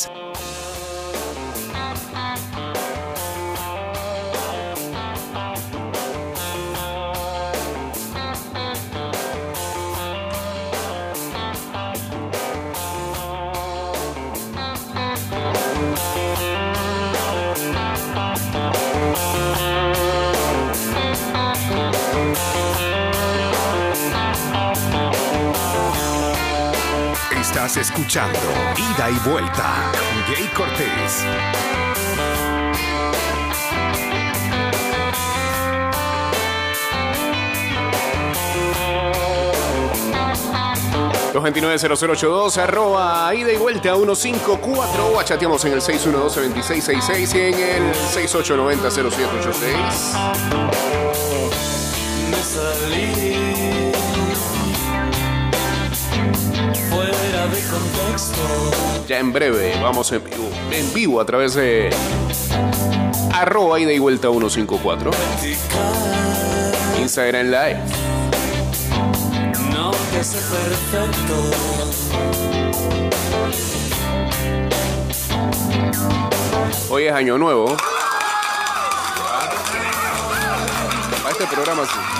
Sports. Estás escuchando Ida y Vuelta con Jay Cortés. ...229-0082... ...arroba ida y vuelta 154... ...o chateamos en el 612-2666... ...y en el 6890-0786... Ya en breve vamos en vivo, en vivo a través de arroba y vuelta 154. Instagram Live. No te hace perfecto. Hoy es año nuevo. Para este programa sí.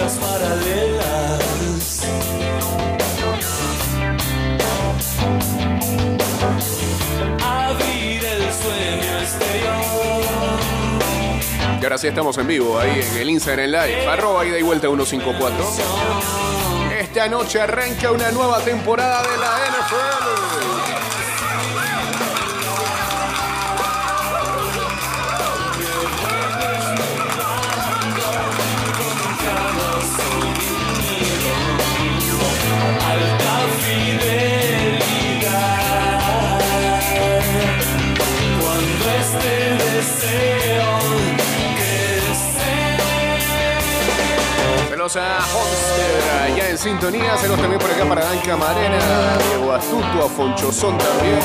vidas paralelas. Abrir el sueño exterior. Y ahora sí estamos en vivo ahí en el Instagram Live, arroba ida y vuelta 154. Esta noche arranca una nueva temporada de la NFL. Sintonía. Saludos también por acá para Dan Camarena, Diego Astuto, Fonchozón también.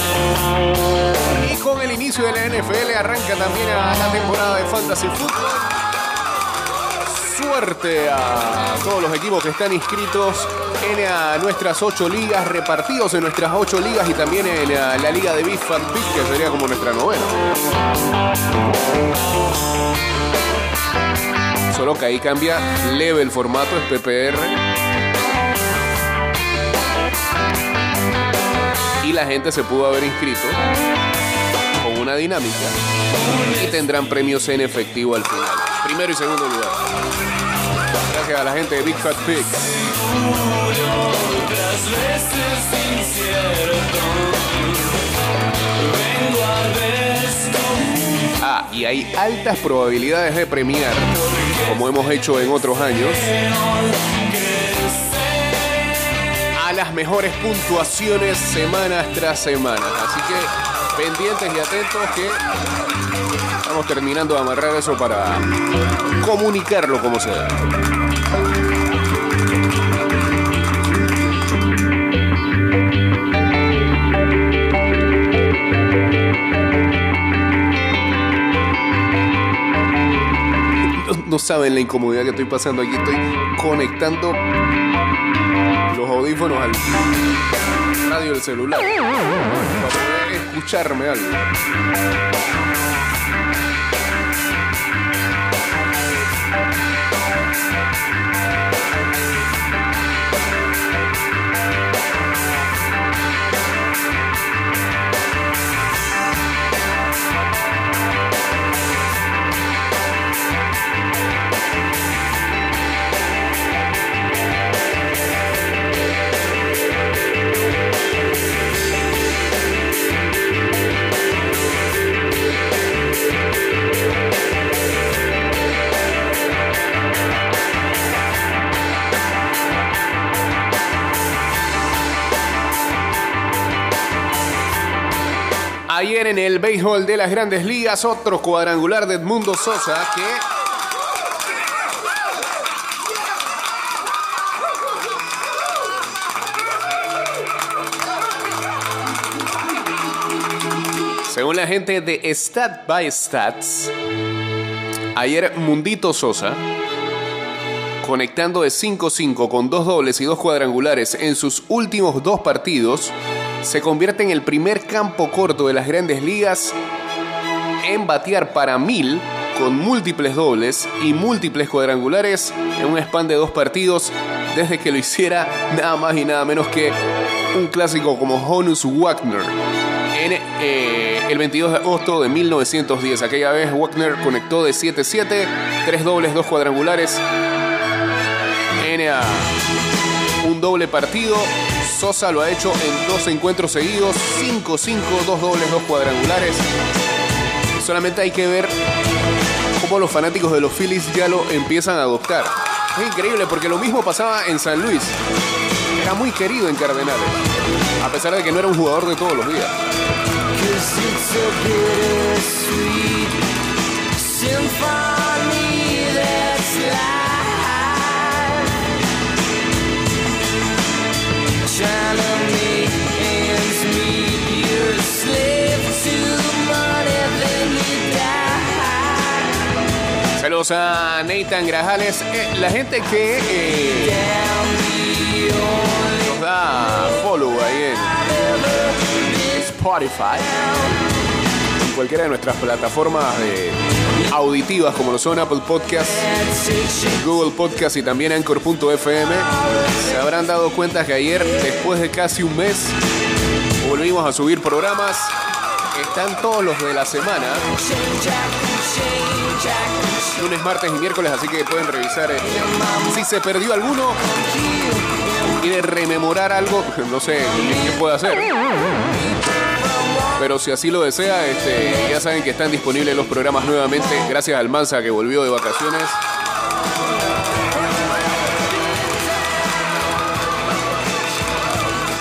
Y con el inicio de la NFL arranca también a la temporada de Fantasy Football. Suerte a todos los equipos que están inscritos en nuestras ocho ligas, repartidos en nuestras ocho ligas y también en la liga de Big Fan Pick, que sería como nuestra novena. Solo que ahí cambia leve el formato, es PPR. Y la gente se pudo haber inscrito con una dinámica y tendrán premios en efectivo al final. Primero y segundo lugar. Gracias a la gente de Big Fat Pig. Ah, y hay altas probabilidades de premiar, como hemos hecho en otros años, mejores puntuaciones semanas tras semana. Así que pendientes y atentos que estamos terminando de amarrar eso para comunicarlo como sea. No saben la incomodidad que estoy pasando aquí. Estoy conectando los audífonos al radio del celular para poder escucharme algo. Ayer en el béisbol de las grandes ligas, otro cuadrangular de Edmundo Sosa que Según la gente de Stat by Stats, ayer Mundito Sosa, conectando de 5-5 con dos dobles y dos cuadrangulares en sus últimos dos partidos, se convierte en el primer campo corto de las grandes ligas en batear para mil con múltiples dobles y múltiples cuadrangulares en un span de dos partidos desde que lo hiciera nada más y nada menos que un clásico como Honus Wagner en eh, el 22 de agosto de 1910. Aquella vez Wagner conectó de 7-7, tres dobles, dos cuadrangulares en un doble partido. Sosa lo ha hecho en dos encuentros seguidos, 5-5, dos dobles, dos cuadrangulares. Solamente hay que ver cómo los fanáticos de los Phillies ya lo empiezan a adoptar. Es increíble porque lo mismo pasaba en San Luis. Era muy querido en Cardenales, a pesar de que no era un jugador de todos los días. Saludos a Nathan Grajales. Eh, la gente que eh, nos da follow ahí en Spotify, en cualquiera de nuestras plataformas auditivas como lo son Apple Podcasts, Google Podcast y también Anchor.fm, se habrán dado cuenta que ayer, después de casi un mes, volvimos a subir programas. Están todos los de la semana, lunes, martes y miércoles, así que pueden revisar eh, si se perdió alguno quiere rememorar algo, no sé qué puede hacer. Pero si así lo desea, este, ya saben que están disponibles los programas nuevamente, gracias al Mansa que volvió de vacaciones.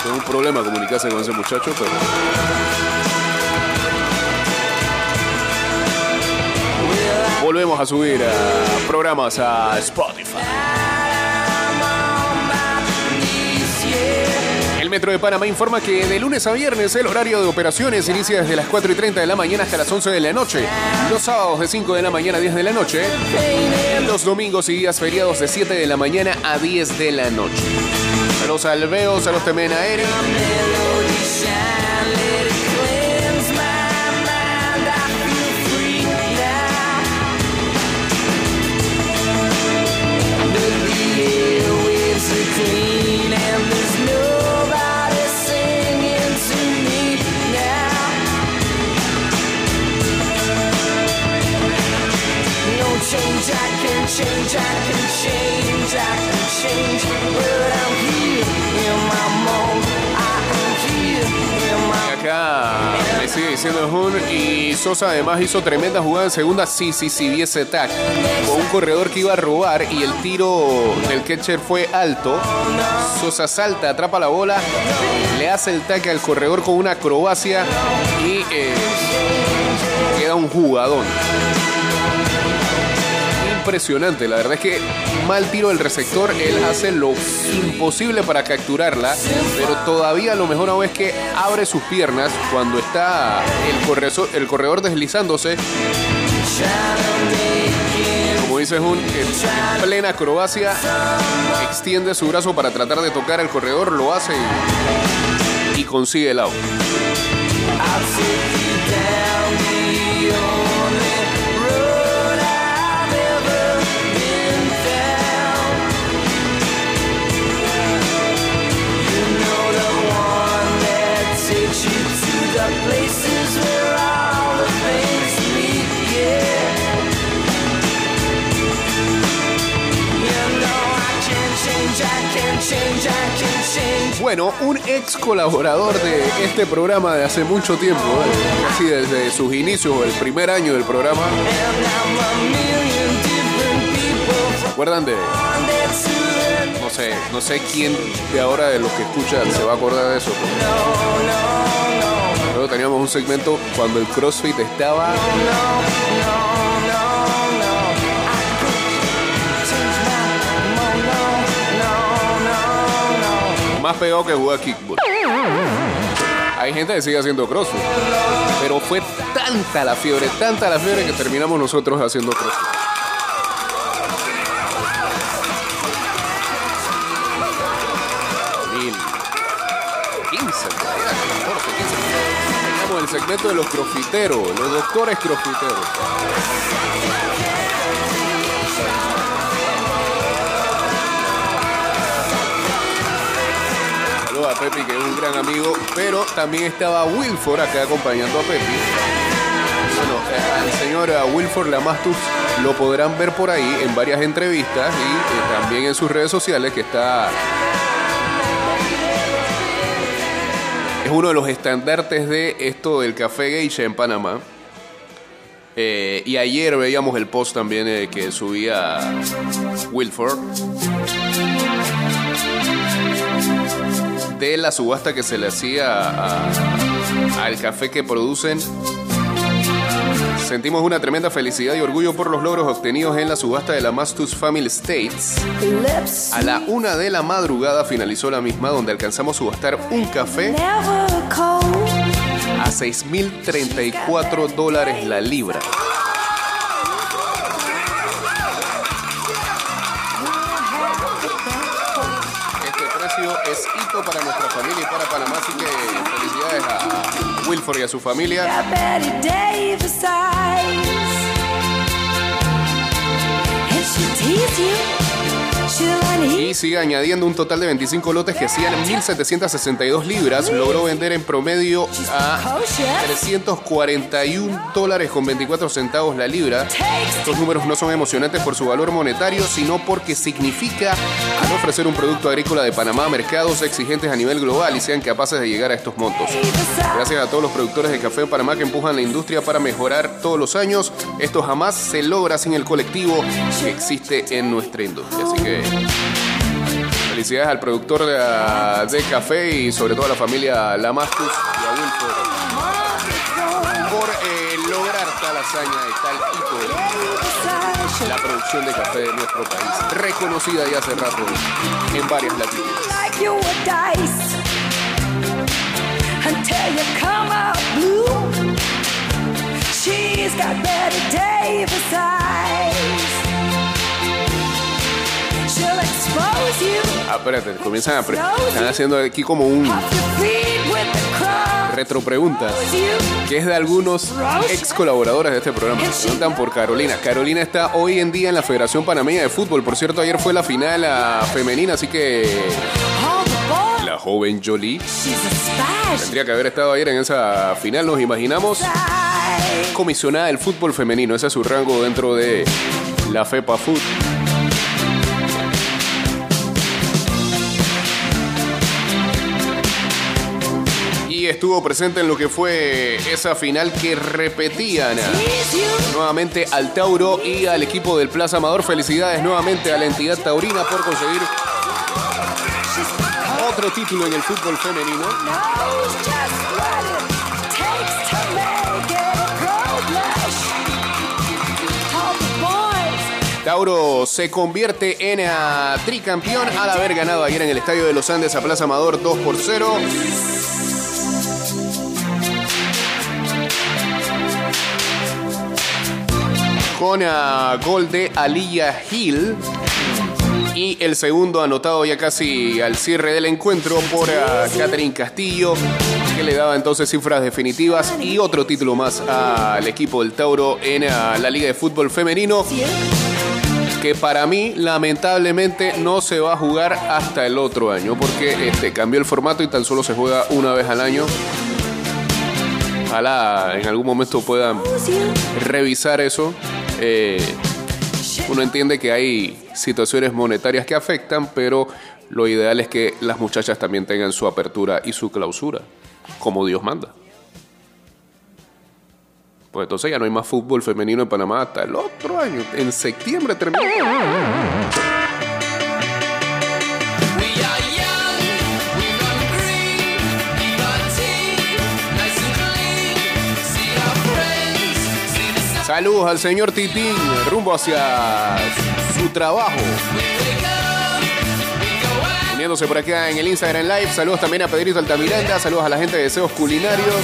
Tengo un problema comunicarse con ese muchacho, pero. Volvemos a subir a programas a Spotify. El Metro de Panamá informa que de lunes a viernes el horario de operaciones inicia desde las 4 y 30 de la mañana hasta las 11 de la noche. Los sábados de 5 de la mañana a 10 de la noche. Los domingos y días feriados de 7 de la mañana a 10 de la noche. A los alveos, a los temenaeri, change, I can change, I can change. But I'm here in my acá me sigue diciendo Jun y Sosa además hizo tremenda jugada en segunda, sí, sí, sí, vi ese con un corredor que iba a robar y el tiro del catcher fue alto. Sosa salta, atrapa la bola, le hace el tag al corredor con una acrobacia y eh, queda un jugadón. Impresionante, la verdad es que mal tiro del receptor, él hace lo imposible para capturarla, pero todavía lo mejor aún es que abre sus piernas cuando está el corredor, el deslizándose, como dice Jun, en plena acrobacia, extiende su brazo para tratar de tocar al corredor, lo hace y, y consigue el out. Bueno, un ex colaborador de este programa de hace mucho tiempo, ¿eh? casi desde sus inicios, el primer año del programa, ¿se acuerdan de, no sé, no sé quién de ahora de los que escuchan se va a acordar de eso? pero. Luego teníamos un segmento cuando el CrossFit estaba más pegado que jugar kickball. Hay gente que sigue haciendo crossfit. Pero fue tanta la fiebre, tanta la fiebre que terminamos nosotros haciendo crossfit. Mil. 15, por ahí, 14, 15. Teníamos el segmento de los crofiteros, los doctores crofiteros. A Pepi, que es un gran amigo, pero también estaba Wilford acá acompañando a Pepi. Bueno, eh, al señor Wilford Lamastus lo podrán ver por ahí en varias entrevistas y eh, también en sus redes sociales que está... Es uno de los estandartes de esto del café geisha en Panamá. Eh, y ayer veíamos el post también que subía Wilford de la subasta que se le hacía al café que producen. Sentimos una tremenda felicidad y orgullo por los logros obtenidos en la subasta de la Mastus Family States. A la una de la madrugada finalizó la misma, donde alcanzamos a subastar un café a 6.034 dólares la libra. Para nuestra familia y para Panamá, así que felicidades a Wilford y a su familia. Y sigue añadiendo un total de 25 lotes que hacían 1.762 libras. Logró vender en promedio a 341 dólares con 24 centavos la libra. Estos números no son emocionantes por su valor monetario, sino porque significa ofrecer un producto agrícola de Panamá a mercados exigentes a nivel global y sean capaces de llegar a estos montos. Gracias a todos los productores de café en Panamá que empujan la industria para mejorar todos los años. Esto jamás se logra sin el colectivo que existe en nuestra industria. Así que felicidades al productor de, de café y sobre todo a la familia Lamastus y a por eh, lograr tal hazaña y tal hito la producción de café de nuestro país, reconocida ya hace rato en varias Ah, espérate, comienzan a están haciendo aquí como un off your feet with the crumbs. retro preguntas You que es de algunos ex colaboradores de este programa. Preguntan por Carolina. Carolina está hoy en día en la Federación Panameña de Fútbol. Por cierto, ayer fue la final femenina, así que la joven Jolie tendría que haber estado ayer en esa final. Nos imaginamos comisionada del fútbol femenino. Ese es su rango dentro de la FEPA Food. Estuvo presente en lo que fue esa final que repetían nuevamente al Tauro y al equipo del Plaza Amador. Felicidades nuevamente a la entidad taurina por conseguir otro título en el fútbol femenino. a Tauro se convierte en ah, tricampeón al haber ganado ayer en el Estadio de los Andes a Plaza Amador 2 por 0. Con ah, gol de Aliyah Hill. Y el segundo anotado ya casi al cierre del encuentro por ah, Catherine Castillo, que le daba entonces cifras definitivas y otro título más al equipo del Tauro en ah, la Liga de Fútbol Femenino que para mí lamentablemente no se va a jugar hasta el otro año porque este, cambió el formato y tan solo se juega una vez al año. Ojalá en algún momento puedan revisar eso. Eh, uno entiende que hay situaciones monetarias que afectan, pero lo ideal es que las muchachas también tengan su apertura y su clausura, como Dios manda. Pues entonces ya no hay más fútbol femenino en Panamá hasta el otro año. En septiembre termina. Saludos al señor Titín, rumbo hacia su trabajo. Uniéndose por acá en el Instagram Live. Saludos también a Pedrito Altamiranda. Saludos a la gente de Deseos Culinarios.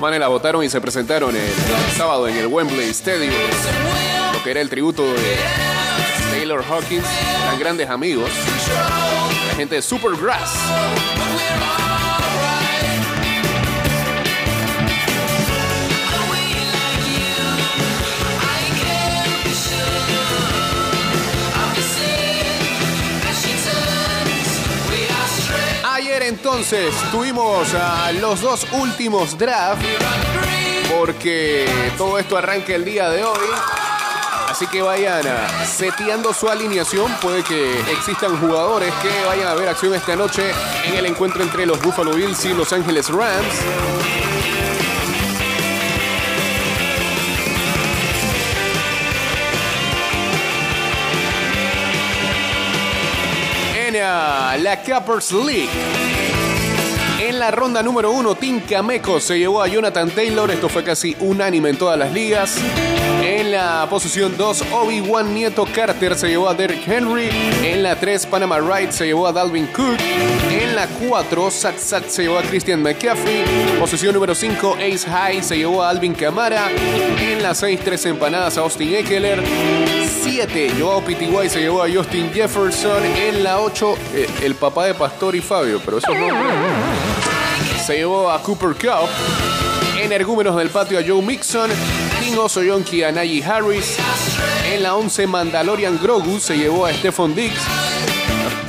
Manes la votaron y se presentaron el, sábado en el Wembley Stadium. Lo que era el tributo de Taylor Hawkins, tan grandes amigos. La gente de Supergrass. Entonces tuvimos a los dos últimos drafts porque todo esto arranca el día de hoy. Así que vayan seteando su alineación. Puede que existan jugadores que vayan a ver acción esta noche en el encuentro entre los Buffalo Bills y Los Angeles Rams. En ah, la Cappers League. En la ronda número uno, Tim Cameco se llevó a Jonathan Taylor. Esto fue casi unánime en todas las ligas. En la posición 2, Obi-Wan Nieto Carter se llevó a Derrick Henry. En la 3, Panama Wright se llevó a Dalvin Cook. En la 4, Sat Sat se llevó a Christian McCaffrey. Posición número 5, Ace High se llevó a Alvin Camara. En la 6, 3 empanadas a Austin Eckler. 7, Joao PTY se llevó a Justin Jefferson. En la 8, eh, el papá de Pastor y Fabio, pero eso no se llevó a Cooper Cup. Energúmenos del patio a Joe Mixon. King Oso Yonki a Najee Harris. En la 11 Mandalorian Grogu se llevó a Stephon Diggs.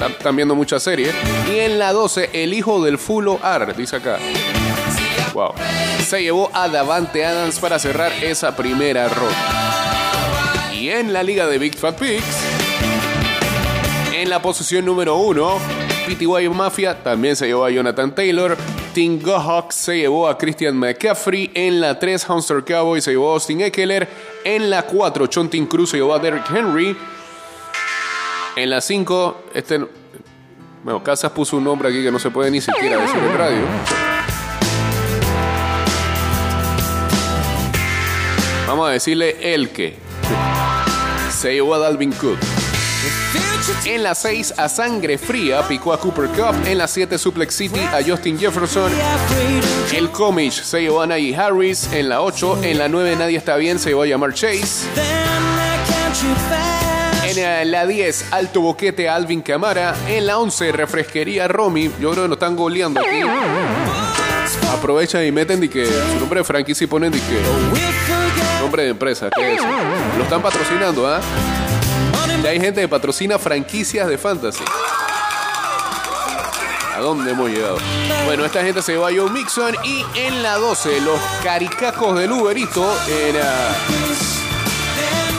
Están, viendo mucha serie. Y en la 12 el hijo del Fulo Ar, dice acá. Wow. Se llevó a Davante Adams para cerrar esa primera ronda. Y en la liga de Big Fat Pigs, en la posición número 1, PTY Mafia también se llevó a Jonathan Taylor. Tim Gohawk se llevó a Christian McCaffrey. En la 3, Hunter Cowboy se llevó a Austin Eckler. En la 4, Chontin Cruz se llevó a Derrick Henry. En la 5, este. Bueno, Casas puso un nombre aquí que no se puede ni siquiera decir en radio. Vamos a decirle el que. Se llevó a Dalvin Cook. En la 6 a sangre fría picó a Cooper Cup. En la 7 Suplex City a Justin Jefferson. El Comish se llevó a Najee Harris. En la 8, en la 9 nadie está bien, se llevó a llamar Chase. En la 10, alto boquete a Alvin Camara. En la 11, refresquería Romy. Yo creo que nos están goleando aquí. Aprovechan y meten de que su nombre de franquicia y ponen de que nombre de empresa. ¿qué es? Lo están patrocinando, ¿ah? Ya hay gente que patrocina franquicias de fantasy. ¿A dónde hemos llegado? Bueno, esta gente se llevó a Joe Mixon y en la 12, los caricacos del Uberito era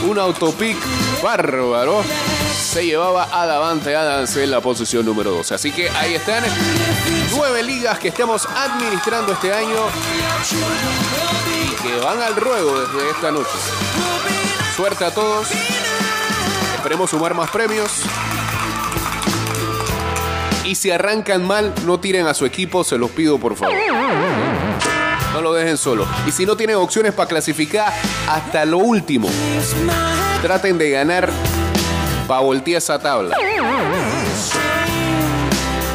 un autopic bárbaro. Se llevaba a Davante Adams en la posición número 12. Así que ahí están nueve ligas que estamos administrando este año y que van al ruego desde esta noche. Suerte a todos. Esperemos sumar más premios. Y si arrancan mal, no tiren a su equipo, se los pido por favor. No lo dejen solo. Y si no tienen opciones para clasificar, hasta lo último, traten de ganar para voltear esa tabla.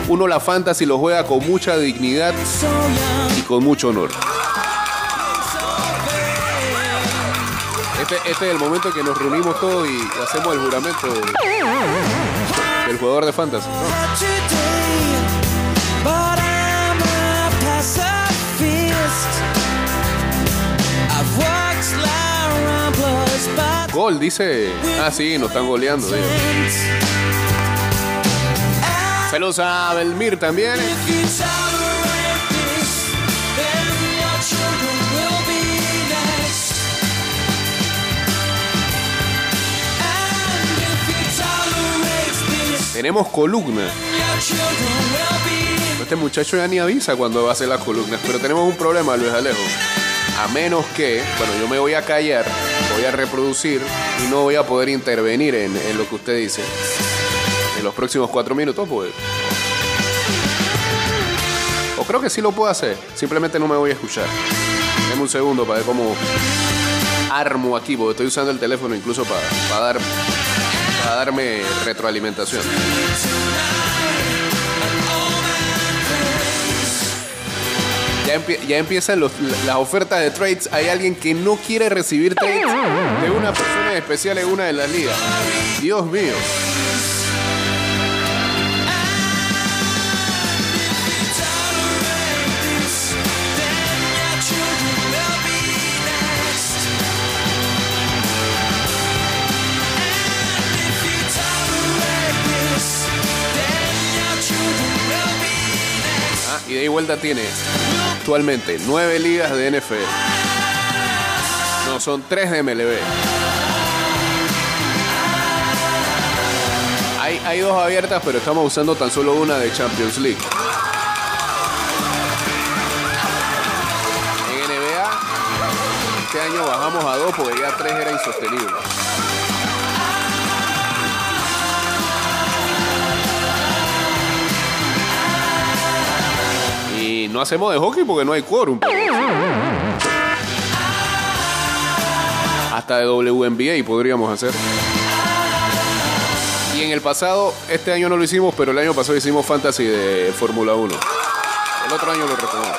Uno la fantasy lo juega con mucha dignidad y con mucho honor. Este, este es el momento que nos reunimos todos y hacemos el juramento del, jugador de fantasy. Gol, dice. Ah, sí, nos están goleando. dice. Saludos a Belmir también. Tenemos columna. Este muchacho ya ni avisa cuando va a hacer las columnas, pero tenemos un problema, Luis Alejo. A menos que, bueno, yo me voy a callar, voy a reproducir y no voy a poder intervenir en, lo que usted dice en los próximos cuatro minutos, pues. O creo que sí lo puedo hacer, simplemente no me voy a escuchar. Deme un segundo para ver cómo armo aquí, porque estoy usando el teléfono incluso para dar, para darme retroalimentación. Ya, empie- ya empiezan los- las ofertas de trades. Hay alguien que no quiere recibir trades de una persona especial en una de las ligas. Dios mío. Ah, y vuelta tiene actualmente nueve ligas de NFL. No, son tres de MLB. Hay, hay dos abiertas, pero estamos usando tan solo una de Champions League. En NBA, este año bajamos a dos porque ya tres era insostenible. No hacemos de hockey porque no hay quórum. Hasta de WNBA podríamos hacer. Y en el pasado, este año no lo hicimos, pero el año pasado hicimos fantasy de Fórmula 1. El otro año lo retomamos.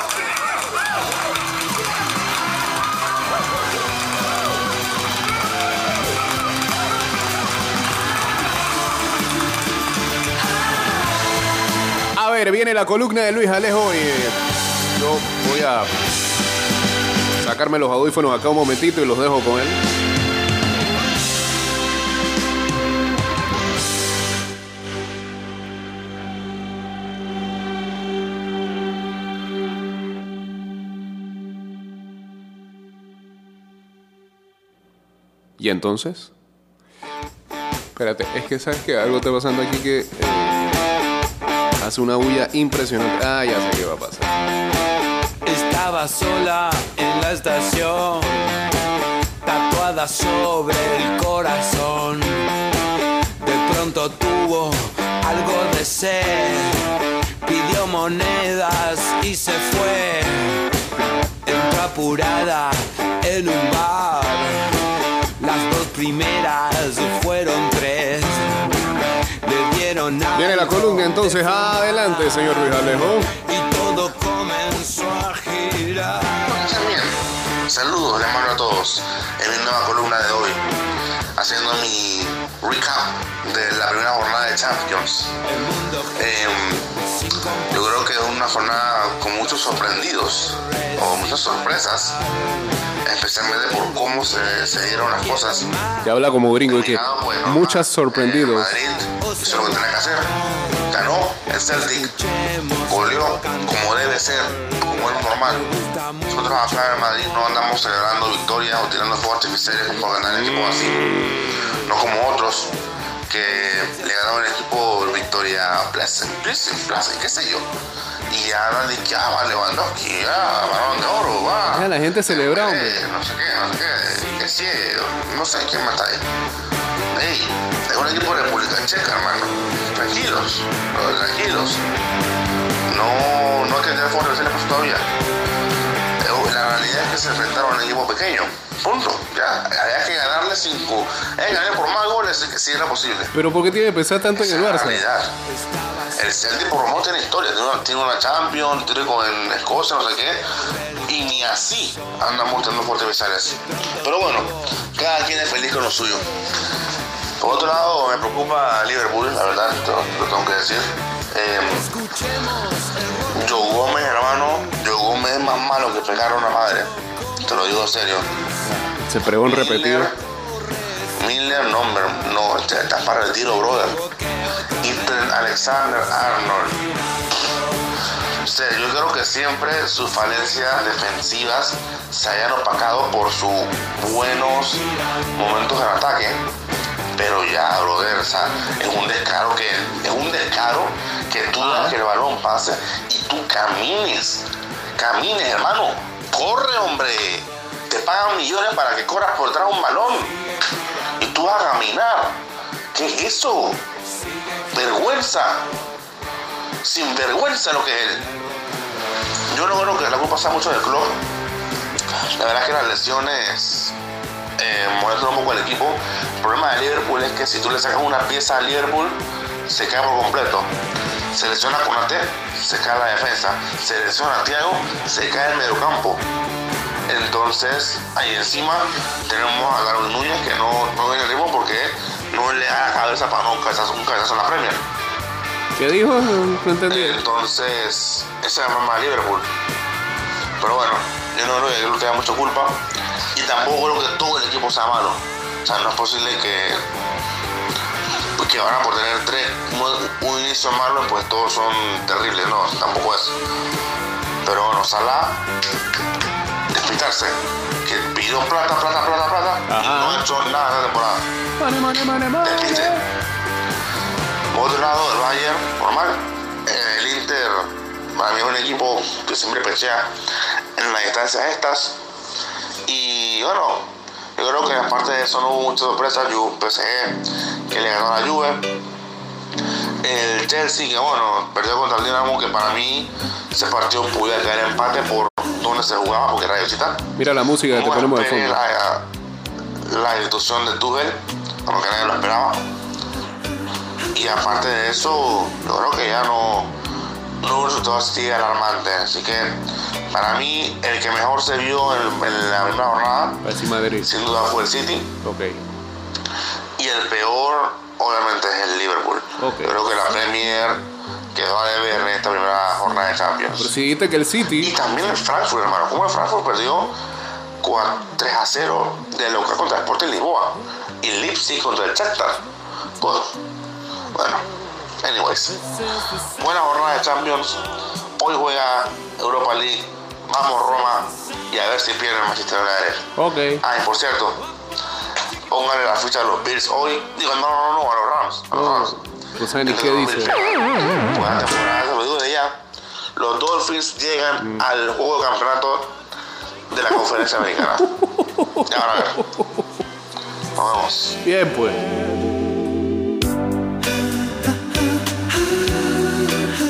Viene la columna de Luis Alejo y yo voy a sacarme los audífonos acá un momentito y los dejo con él. ¿Y entonces? Espérate, es que sabes que algo está pasando aquí que eh, hace una bulla impresionante. Ah, ya sé qué va a pasar. Estaba sola en la estación, tatuada sobre el corazón. De pronto tuvo algo de sed, pidió monedas y se fue. Entró apurada en un bar. Las dos primeras fueron tres. Viene la columna entonces. de Adelante, señor Luis Alejo. y todo comenzó a girar. Saludos, les mando a todos en mi nueva columna de hoy, haciendo mi recap de la primera jornada de Champions. Em, yo creo que es una jornada con muchos sorprendidos o muchas sorpresas, especialmente por cómo se, se dieron las cosas. Que habla como gringo y que Terminado, bueno, muchas eh, sorprendidos. Madrid hizo lo que tenía que hacer. Ganó el Celtic, goleó como debe ser, como es normal. Nosotros acá en Madrid no andamos celebrando victorias o tirando fuegos artificiales por ganar equipos así. No como otros que le ganaron el equipo Victoria Pleasant, Pleasant, qué sé yo. Y hablan de que, ah, va Lewandowski, ah, balón de oro, va. Ah, la gente celebra, hombre. Eh, no sé qué, no sé qué, que sí, no sé quién más está ahí. Ey, es un equipo de República Checa, hermano. Tranquilos, tranquilos. No, no hay que tener de todavía. La realidad es que se enfrentaron a un equipo pequeño. Punto. Ya, había que ganarle cinco. Eh, gané por más goles que sí era posible. Pero ¿por qué tiene que pensar tanto en Esa el es la Barça? realidad. El Celtic por lo menos tiene historia, tiene una, tiene una Champions, tiene con en Escocia, no sé qué, y ni así anda mostrando fuertes visales. Pero bueno, cada quien es feliz con lo suyo. Por otro lado, me preocupa Liverpool, la verdad, lo, lo tengo que decir. Eh, Gómez, hermano, Joe Gómez es más malo que pegar a una madre. Te lo digo en serio. Se pregón repetido. Miller, no, no, este está para el tiro, brother. Trent Alexander Arnold. O sea, yo creo que siempre sus falencias defensivas se hayan opacado por sus buenos momentos en ataque. Pero ya, brother, o sea, es un descaro que es un descaro que tú que el balón pase y tú camines. Camines, hermano. Corre, hombre. Te pagan millones para que corras por detrás de un balón. Y tú vas a caminar. ¿Qué es eso? Vergüenza. Sin vergüenza lo que es él. Yo no creo que la culpa sea mucho del club. La verdad es que las lesiones eh, molestan un poco al equipo. El problema de Liverpool es que si tú le sacas una pieza a Liverpool, se cae por completo. Se lesiona Conate, se cae la defensa. Se lesiona Thiago, se cae el mediocampo. Entonces, ahí encima tenemos a Darwin Núñez que no, no viene el ritmo porque no le da la cabeza para no un cabezazo, un cabezazo en la Premier. ¿Qué dijo? No, entendí. Entonces, esa es la forma de Liverpool. Pero bueno, yo no creo que él tenga mucha culpa. Y tampoco creo que todo el equipo sea malo. O sea, no es posible que, pues, que ahora por tener tres, un, un inicio malo, pues todos son terribles. No, tampoco es. Pero bueno, Salah, despistarse. Que pidió plata, plata, plata, plata. Y no ha hecho nada esta temporada. Mane, mane, mane, mane. Despiste. Por otro lado, el Bayern, normal. Eh, El Inter, para mí es un equipo que siempre pechea en las distancias estas. Y bueno, yo creo que aparte de eso no hubo muchas sorpresas. Ju- PSG, que le ganó a la Juve. El Chelsea, que bueno, perdió contra el Dinamo, que para mí ese partido pudo caer empate por donde se jugaba, porque era de visita. Mira la música que te ponemos de fondo. La, la institución de Tuchel, aunque nadie lo esperaba. Y aparte de eso, yo creo que ya no, un resultado así alarmante. Así que para mí, el que mejor se vio en, en la primera jornada, Madrid. sin duda fue el City. Ok. Y el peor, obviamente, es el Liverpool. Ok. Yo creo que la Premier quedó a deber en esta primera jornada de Champions. Pero si dijiste que el Y City. también el Frankfurt, hermano. Como el Frankfurt perdió 4 3 a 0 de local contra el Sporting Lisboa. Y Leipzig contra el Shakhtar. Pues, bueno, anyways. Buena jornada de Champions. Hoy juega Europa League. Vamos Roma. Y a ver si pierde el Manchester United. Ok. Ah, y por cierto, póngale la ficha a los Bills hoy. Digo, no, no, no, a los Rams. A los No, Rams. no saben ni qué 2000. dice. Buena temporada, se lo digo de ya. Los Dolphins llegan Mm. al juego de campeonato de la conferencia americana. Ya van a ver. Nos vemos. Bien, pues.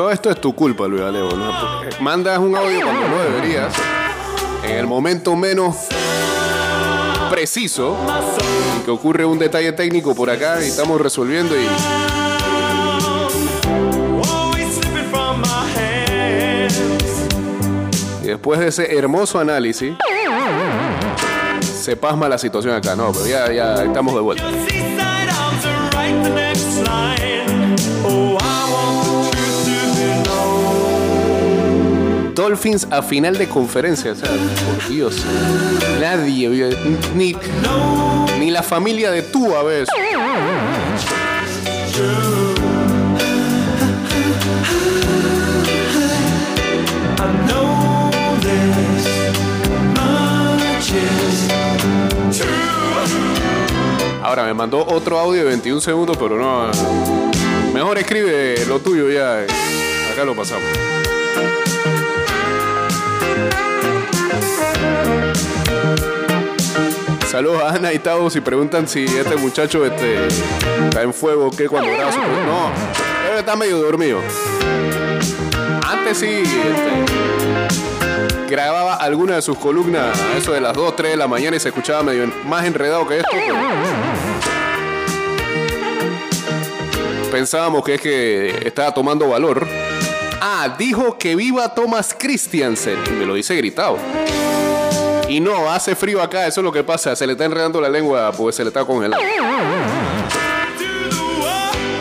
Todo esto es tu culpa, Luis Alejo. ¿no? Mandas un audio cuando no deberías. En el momento menos preciso. Y que ocurre un detalle técnico por acá y estamos resolviendo y después de ese hermoso análisis, se pasma la situación acá. No, pero ya estamos de vuelta. Dolphins a final de conferencia. O sea, por Dios. Nadie vio. Ni, ni la familia de tú a veces. Ahora me mandó otro audio de 21 segundos, pero no. Mejor escribe lo tuyo ya. Acá lo pasamos. Saludos a Ana y Tavo si preguntan si este muchacho este, está en fuego o qué cuando su- No, él está medio dormido. Antes sí este, grababa alguna de sus columnas a eso de las 2, 3 de la mañana y se escuchaba medio más enredado que esto. Pensábamos que es que estaba tomando valor. Ah, dijo que viva Thomas Christiansen. Me lo dice gritado. Y no, hace frío acá, eso es lo que pasa. Se le está enredando la lengua porque se le está congelando.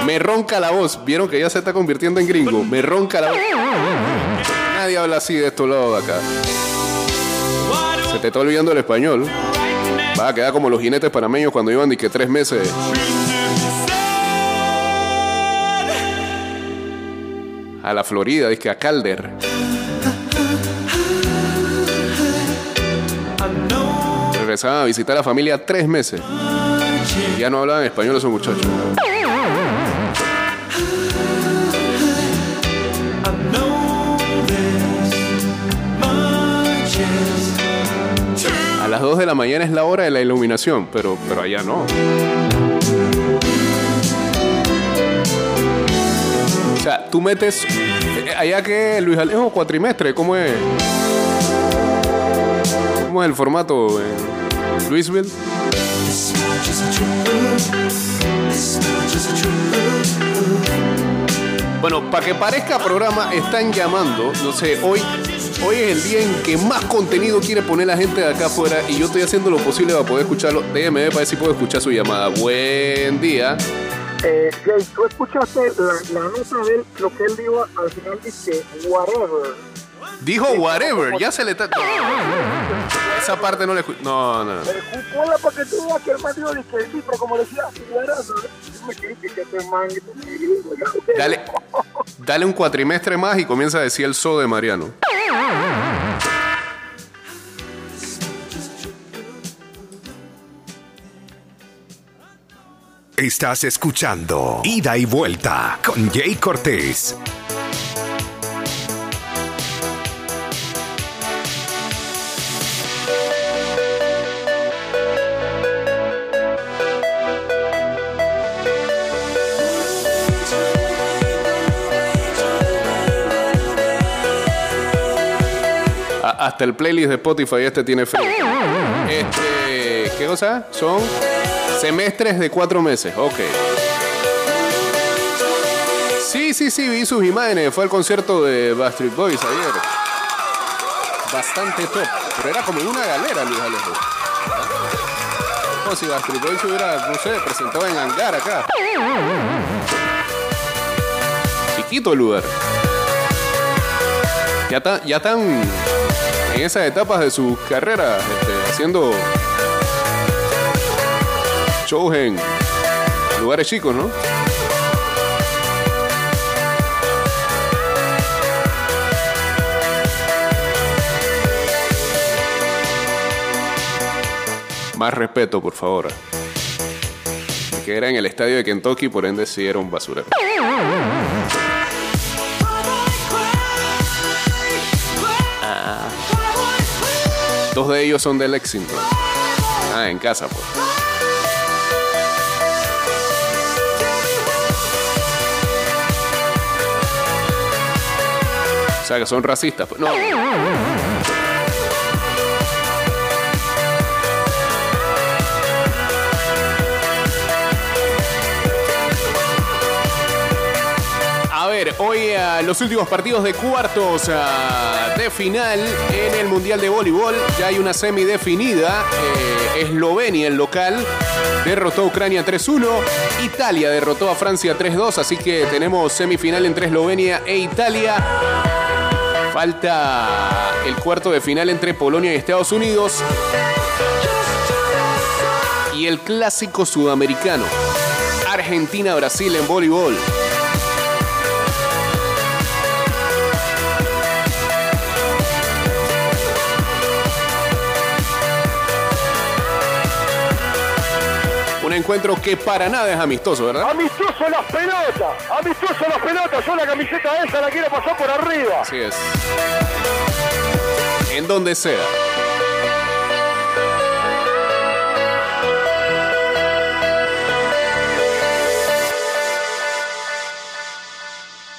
Me ronca la voz. ¿Vieron que ya se está convirtiendo en gringo? Me ronca la voz. Nadie habla así de estos lados de acá. Se te está olvidando el español. Va a quedar como los jinetes panameños cuando iban de que tres meses. A la Florida, dice a Calder. Regresaban a visitar a la familia tres meses. Ya no hablaban español esos muchachos. A las 2 de la mañana es la hora de la iluminación, pero, pero allá no. Tú metes. eh, Allá que Luis Alejo cuatrimestre, ¿cómo es? ¿Cómo es el formato en Louisville? Bueno, para que parezca programa, están llamando. No sé, hoy, hoy es el día en que más contenido quiere poner la gente de acá afuera y yo estoy haciendo lo posible para poder escucharlo. Déjeme ver para ver si puedo escuchar su llamada. Buen día. Eh, Jay, tú escuchaste la, la nota de él, lo que él dijo al final dice whatever. Dijo whatever, ya se le está. Esa parte no le escucho. No, no. Pero tú veas que el man dijo que sí, pero como decía, whatever. Dale, dale un cuatrimestre más y comienza a decir el so de Mariano. Estás escuchando Ida y Vuelta con Jay Cortés. Hasta el playlist de Spotify este tiene fe. Este, ¿qué cosa? Son semestres de cuatro meses. Ok. Sí, sí, sí, vi sus imágenes. Fue al concierto de Backstreet Boys ayer. Bastante top. Pero era como una galera, Luis Alejo. Como si Backstreet Boys hubiera, no sé, presentado en hangar acá. Chiquito el lugar. Ya, está- ya están en esas etapas de su carrera este, haciendo shows en lugares chicos, ¿no? Más respeto, por favor. Que era en el estadio de Kentucky, por ende sí era un basurero. Dos de ellos son de Lexington. Ah, en casa, pues. Sea, que son racistas. Pues. Ver, hoy a los últimos partidos de cuartos ah, de final en el Mundial de Voleibol. Ya hay una semi definida. Eh, Eslovenia, el local, derrotó a Ucrania 3-1. Italia derrotó a Francia 3-2. Así que tenemos semifinal entre Eslovenia e Italia. Falta el cuarto de final entre Polonia y Estados Unidos. Y el clásico sudamericano. Argentina-Brasil en voleibol. Encuentro que para nada es amistoso, ¿verdad? Amistoso las pelotas, amistoso las pelotas. Yo la camiseta esa la quiero pasar por arriba. Así es. En donde sea.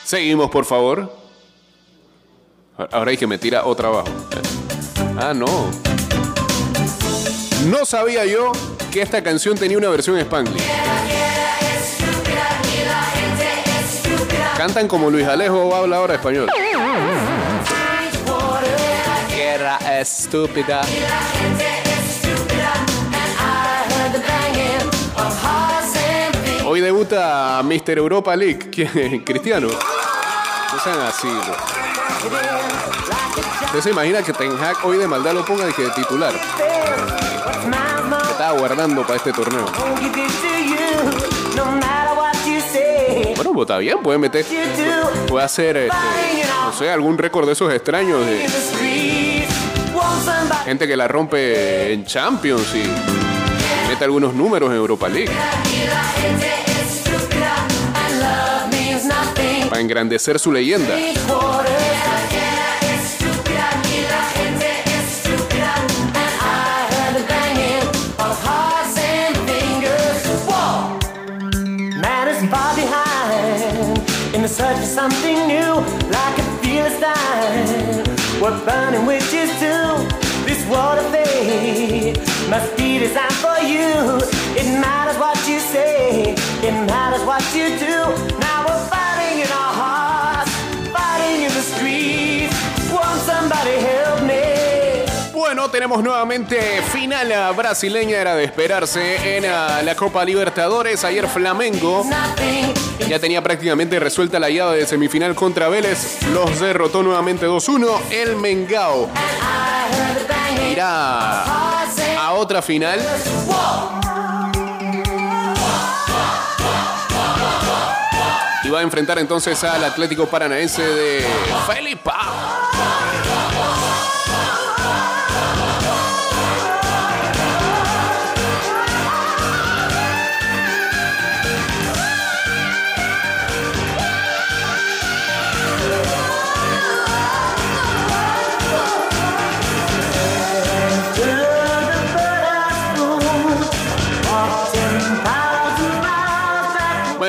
Seguimos, por favor. Ahora hay que me tira otra abajo. Ah, no. No sabía yo que esta canción tenía una versión en Spanglish. Cantan como Luis Alejo habla ahora español. Guerra estúpida. Hoy debuta Mr. Europa League, ¿Quién? Cristiano. No sean así, ¿no? ¿Usted se imagina que Ten Hag hoy de maldad lo ponga de que de titular? Estaba guardando para este torneo. Bueno, pues está bien, puede meter. Puede hacer, este, no sé, algún récord de esos extraños de gente que la rompe en Champions y mete algunos números en Europa League. Para engrandecer su leyenda. Must be designed for you. It matters what you say, it matters what you do. Now we're fighting in our hearts, fighting in the streets. Won't somebody help me? Bueno, tenemos nuevamente final a brasileña, era de esperarse en ah, la Copa Libertadores. Ayer Flamengo ya tenía prácticamente resuelta la llave de semifinal contra Vélez. Los derrotó nuevamente 2-1. El Mengao irá otra final. Y va a enfrentar entonces al Atlético Paranaense de Felipa.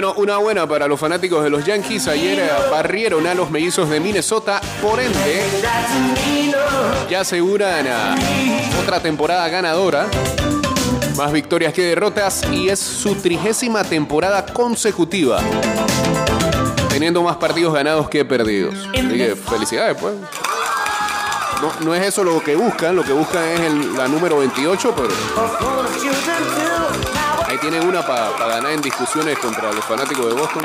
Bueno, una buena para los fanáticos de los Yankees. Ayer eh, barrieron a los mellizos de Minnesota. Por ende, ya aseguran a otra temporada ganadora. Más victorias que derrotas. Y es su trigésima temporada consecutiva. Teniendo más partidos ganados que perdidos. Así que felicidades, pues. No, no es eso lo que buscan. Lo que buscan es el- la número 28, pero Ahí tienen una para ganar en discusiones contra los fanáticos de Boston.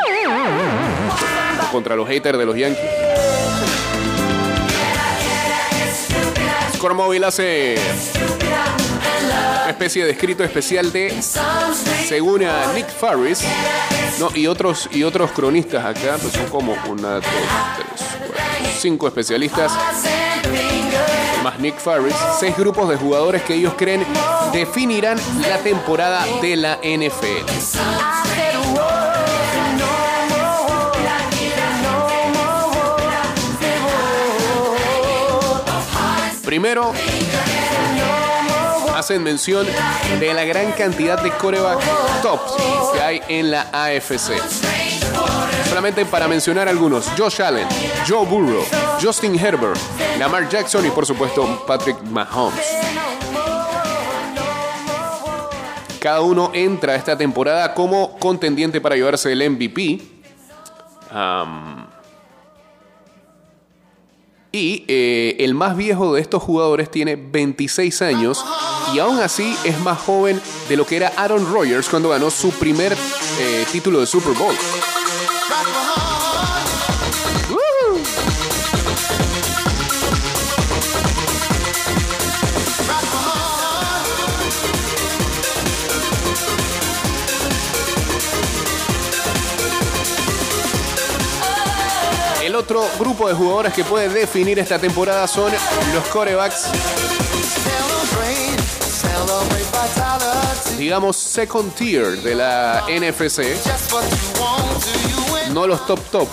O contra los haters de los Yankees. Score Móvil hace una especie de escrito especial de, según a Nick Farris, no, y otros, y otros cronistas acá, pues son como una, dos, tres, cuatro, cinco especialistas más Nick Farris, seis grupos de jugadores que ellos creen definirán la temporada de la NFL. Primero, hacen mención de la gran cantidad de coreback tops que hay en la AFC. Solamente para mencionar algunos, Josh Allen, Joe Burrow, Justin Herbert, Lamar Jackson y por supuesto Patrick Mahomes. Cada uno entra esta temporada como contendiente para llevarse el MVP. Y eh, el más viejo de estos jugadores tiene 26 años y aún así es más joven de lo que era Aaron Rodgers cuando ganó su primer eh, título de Super Bowl. El otro grupo de jugadores que puede definir esta temporada son los corebacks, digamos, second tier de la NFC, no los top top,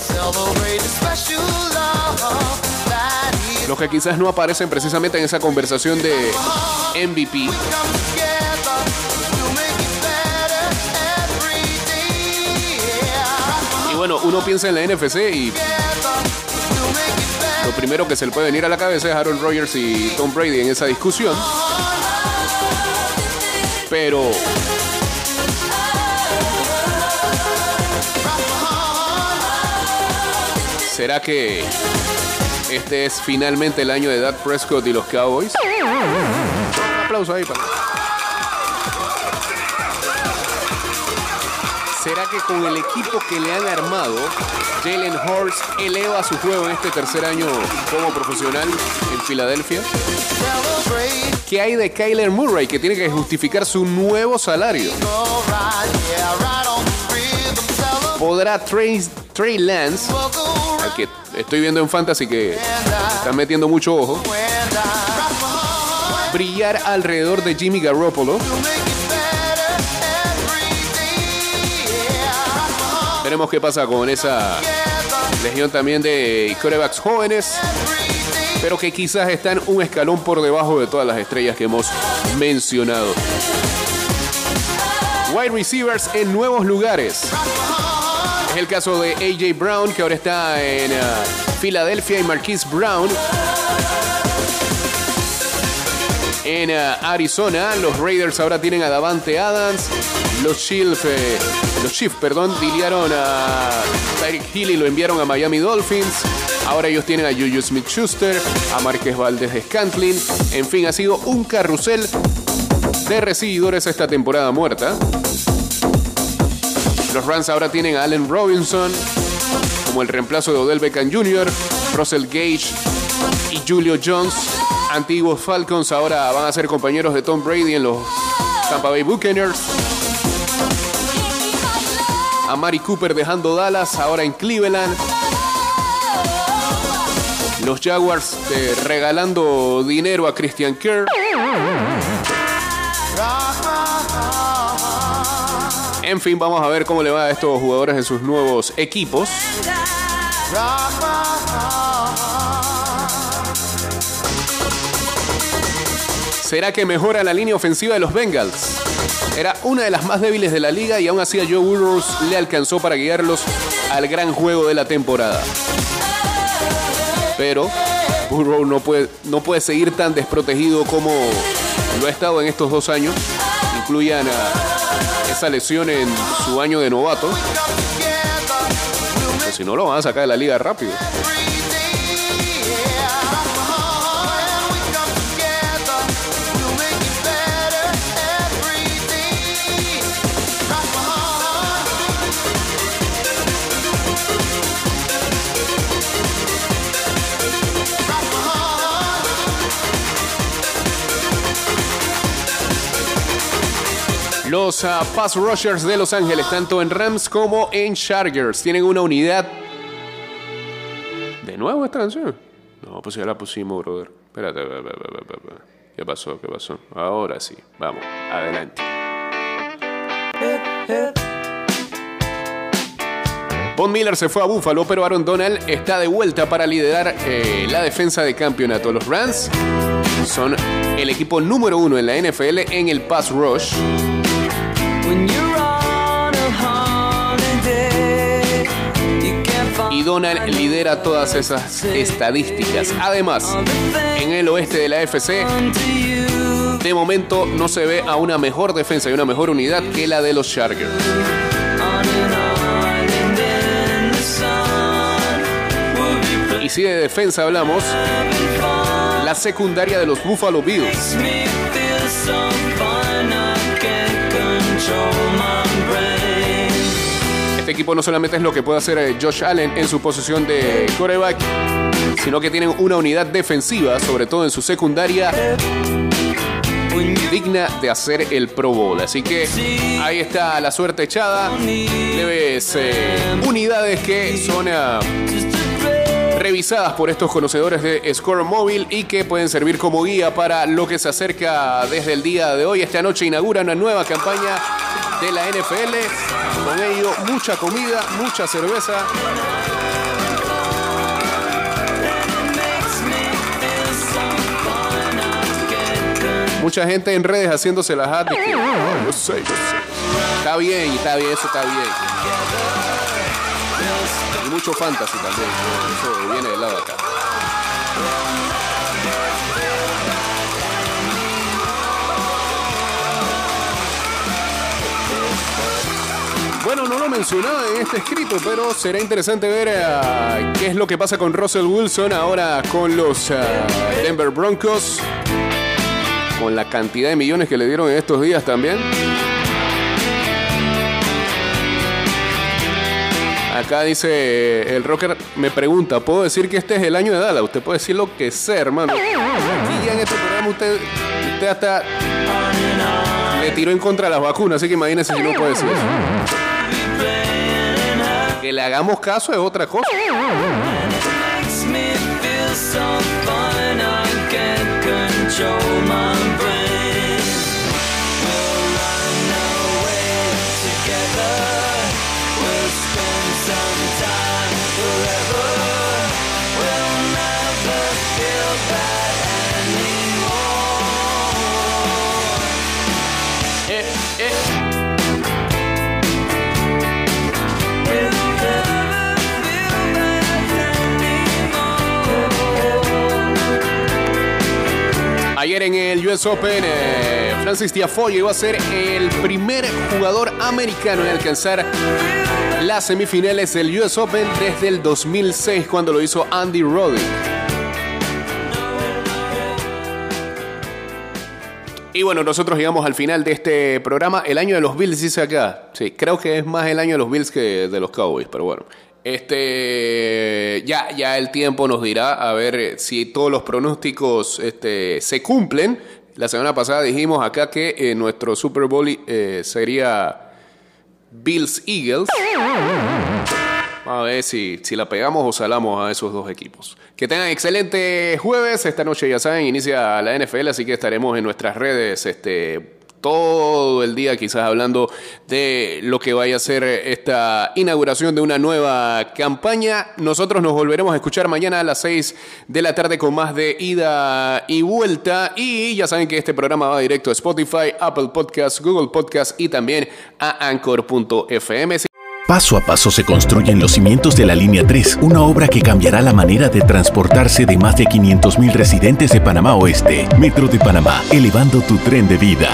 los que quizás no aparecen precisamente en esa conversación de MVP. Y bueno, uno piensa en la NFC y lo primero que se le puede venir a la cabeza es Aaron Rodgers y Tom Brady en esa discusión. Pero ¿será que este es finalmente el año de Dak Prescott y los Cowboys? Un aplauso ahí para. ¿Será que con el equipo que le han armado, Jalen Hurts eleva su juego en este tercer año como profesional en Filadelfia? ¿Qué hay de Kyler Murray que tiene que justificar su nuevo salario? ¿Podrá Trey, Trey Lance, que estoy viendo en Fantasy que están metiendo mucho ojo, brillar alrededor de Jimmy Garoppolo? Veremos qué pasa con esa legión también de corebacks jóvenes, pero que quizás están un escalón por debajo de todas las estrellas que hemos mencionado. Wide receivers en nuevos lugares. Es el caso de AJ Brown, que ahora está en uh, Filadelfia, y Marquise Brown en uh, Arizona. Los Raiders ahora tienen a Davante Adams. Los Chiefs, eh, los Chiefs, perdón, diliaron a Tyreek Hill y lo enviaron a Miami Dolphins. Ahora ellos tienen a Juju Smith-Schuster, a Márquez Valdez de Scantlin. En fin, ha sido un carrusel de recibidores esta temporada muerta. Los Rams ahora tienen a Allen Robinson como el reemplazo de Odell Beckham Jr., Russell Gage y Julio Jones. Antiguos Falcons ahora van a ser compañeros de Tom Brady en los Tampa Bay Buccaneers. A Mari Cooper dejando Dallas, ahora en Cleveland. Los Jaguars eh, regalando dinero a Christian Kerr. En fin, vamos a ver cómo le va a estos jugadores en sus nuevos equipos. ¿Será que mejora la línea ofensiva de los Bengals? Era una de las más débiles de la liga y aún así a Joe Burrows le alcanzó para guiarlos al gran juego de la temporada. Pero Burrow no puede, no puede seguir tan desprotegido como lo ha estado en estos dos años. Incluyan a esa lesión en su año de novato. Si no, lo van a sacar de la liga rápido. Los pass rushers de Los Ángeles, tanto en Rams como en Chargers, tienen una unidad. ¿De nuevo esta canción? No, pues ya la pusimos, brother. Espérate. ¿qué pasó? ¿Qué pasó? Ahora sí, vamos, adelante. Von Miller se fue a Buffalo, pero Aaron Donald está de vuelta para liderar eh, la defensa de campeonato. Los Rams son el equipo número uno en la NFL en el pass rush. Y Donald lidera todas esas estadísticas. Además, en el oeste de la FC, de momento no se ve a una mejor defensa y una mejor unidad que la de los Chargers. Y si de defensa hablamos, la secundaria de los Buffalo Bills. Equipo no solamente es lo que puede hacer eh, Josh Allen en su posición de coreback, sino que tienen una unidad defensiva, sobre todo en su secundaria, digna de hacer el Pro Bowl. Así que ahí está la suerte echada. Debes eh, unidades que son ah, revisadas por estos conocedores de Score Móvil y que pueden servir como guía para lo que se acerca desde el día de hoy. Esta noche inaugura una nueva campaña de la NFL. Con ello, mucha comida, mucha cerveza. Mucha gente en redes haciéndose las hat. Está bien, está bien, eso está bien. Y mucho fantasy también. Eso viene del lado acá. Bueno, no lo mencionaba en este escrito, pero será interesante ver eh, qué es lo que pasa con Russell Wilson ahora con los eh, Denver Broncos. Con la cantidad de millones que le dieron en estos días también. Acá dice eh, el rocker, me pregunta, ¿puedo decir que este es el año de Dala? Usted puede decir lo que sea, hermano. Aquí ya en este programa usted, usted hasta le tiró en contra de las vacunas, así que imagínese si no puede decir eso. Que le hagamos caso es otra cosa. makes Ayer en el US Open, eh, Francis Tiafoe iba a ser el primer jugador americano en alcanzar las semifinales del US Open desde el 2006, cuando lo hizo Andy Roddick. Y bueno, nosotros llegamos al final de este programa. El año de los Bills dice acá. Sí, creo que es más el año de los Bills que de los Cowboys, pero bueno. Este, ya, ya el tiempo nos dirá a ver eh, si todos los pronósticos este, se cumplen. La semana pasada dijimos acá que eh, nuestro Super Bowl eh, sería Bills Eagles. A ver si, si la pegamos o salamos a esos dos equipos. Que tengan excelente jueves. Esta noche, ya saben, inicia la NFL, así que estaremos en nuestras redes este, todo el día, quizás hablando de lo que vaya a ser esta inauguración de una nueva campaña. Nosotros nos volveremos a escuchar mañana a las 6 de la tarde con más de ida y vuelta. Y ya saben que este programa va directo a Spotify, Apple Podcasts, Google Podcasts y también a Anchor.fm. Paso a paso se construyen los cimientos de la Línea 3, una obra que cambiará la manera de transportarse de más de 500.000 residentes de Panamá Oeste. Metro de Panamá, elevando tu tren de vida.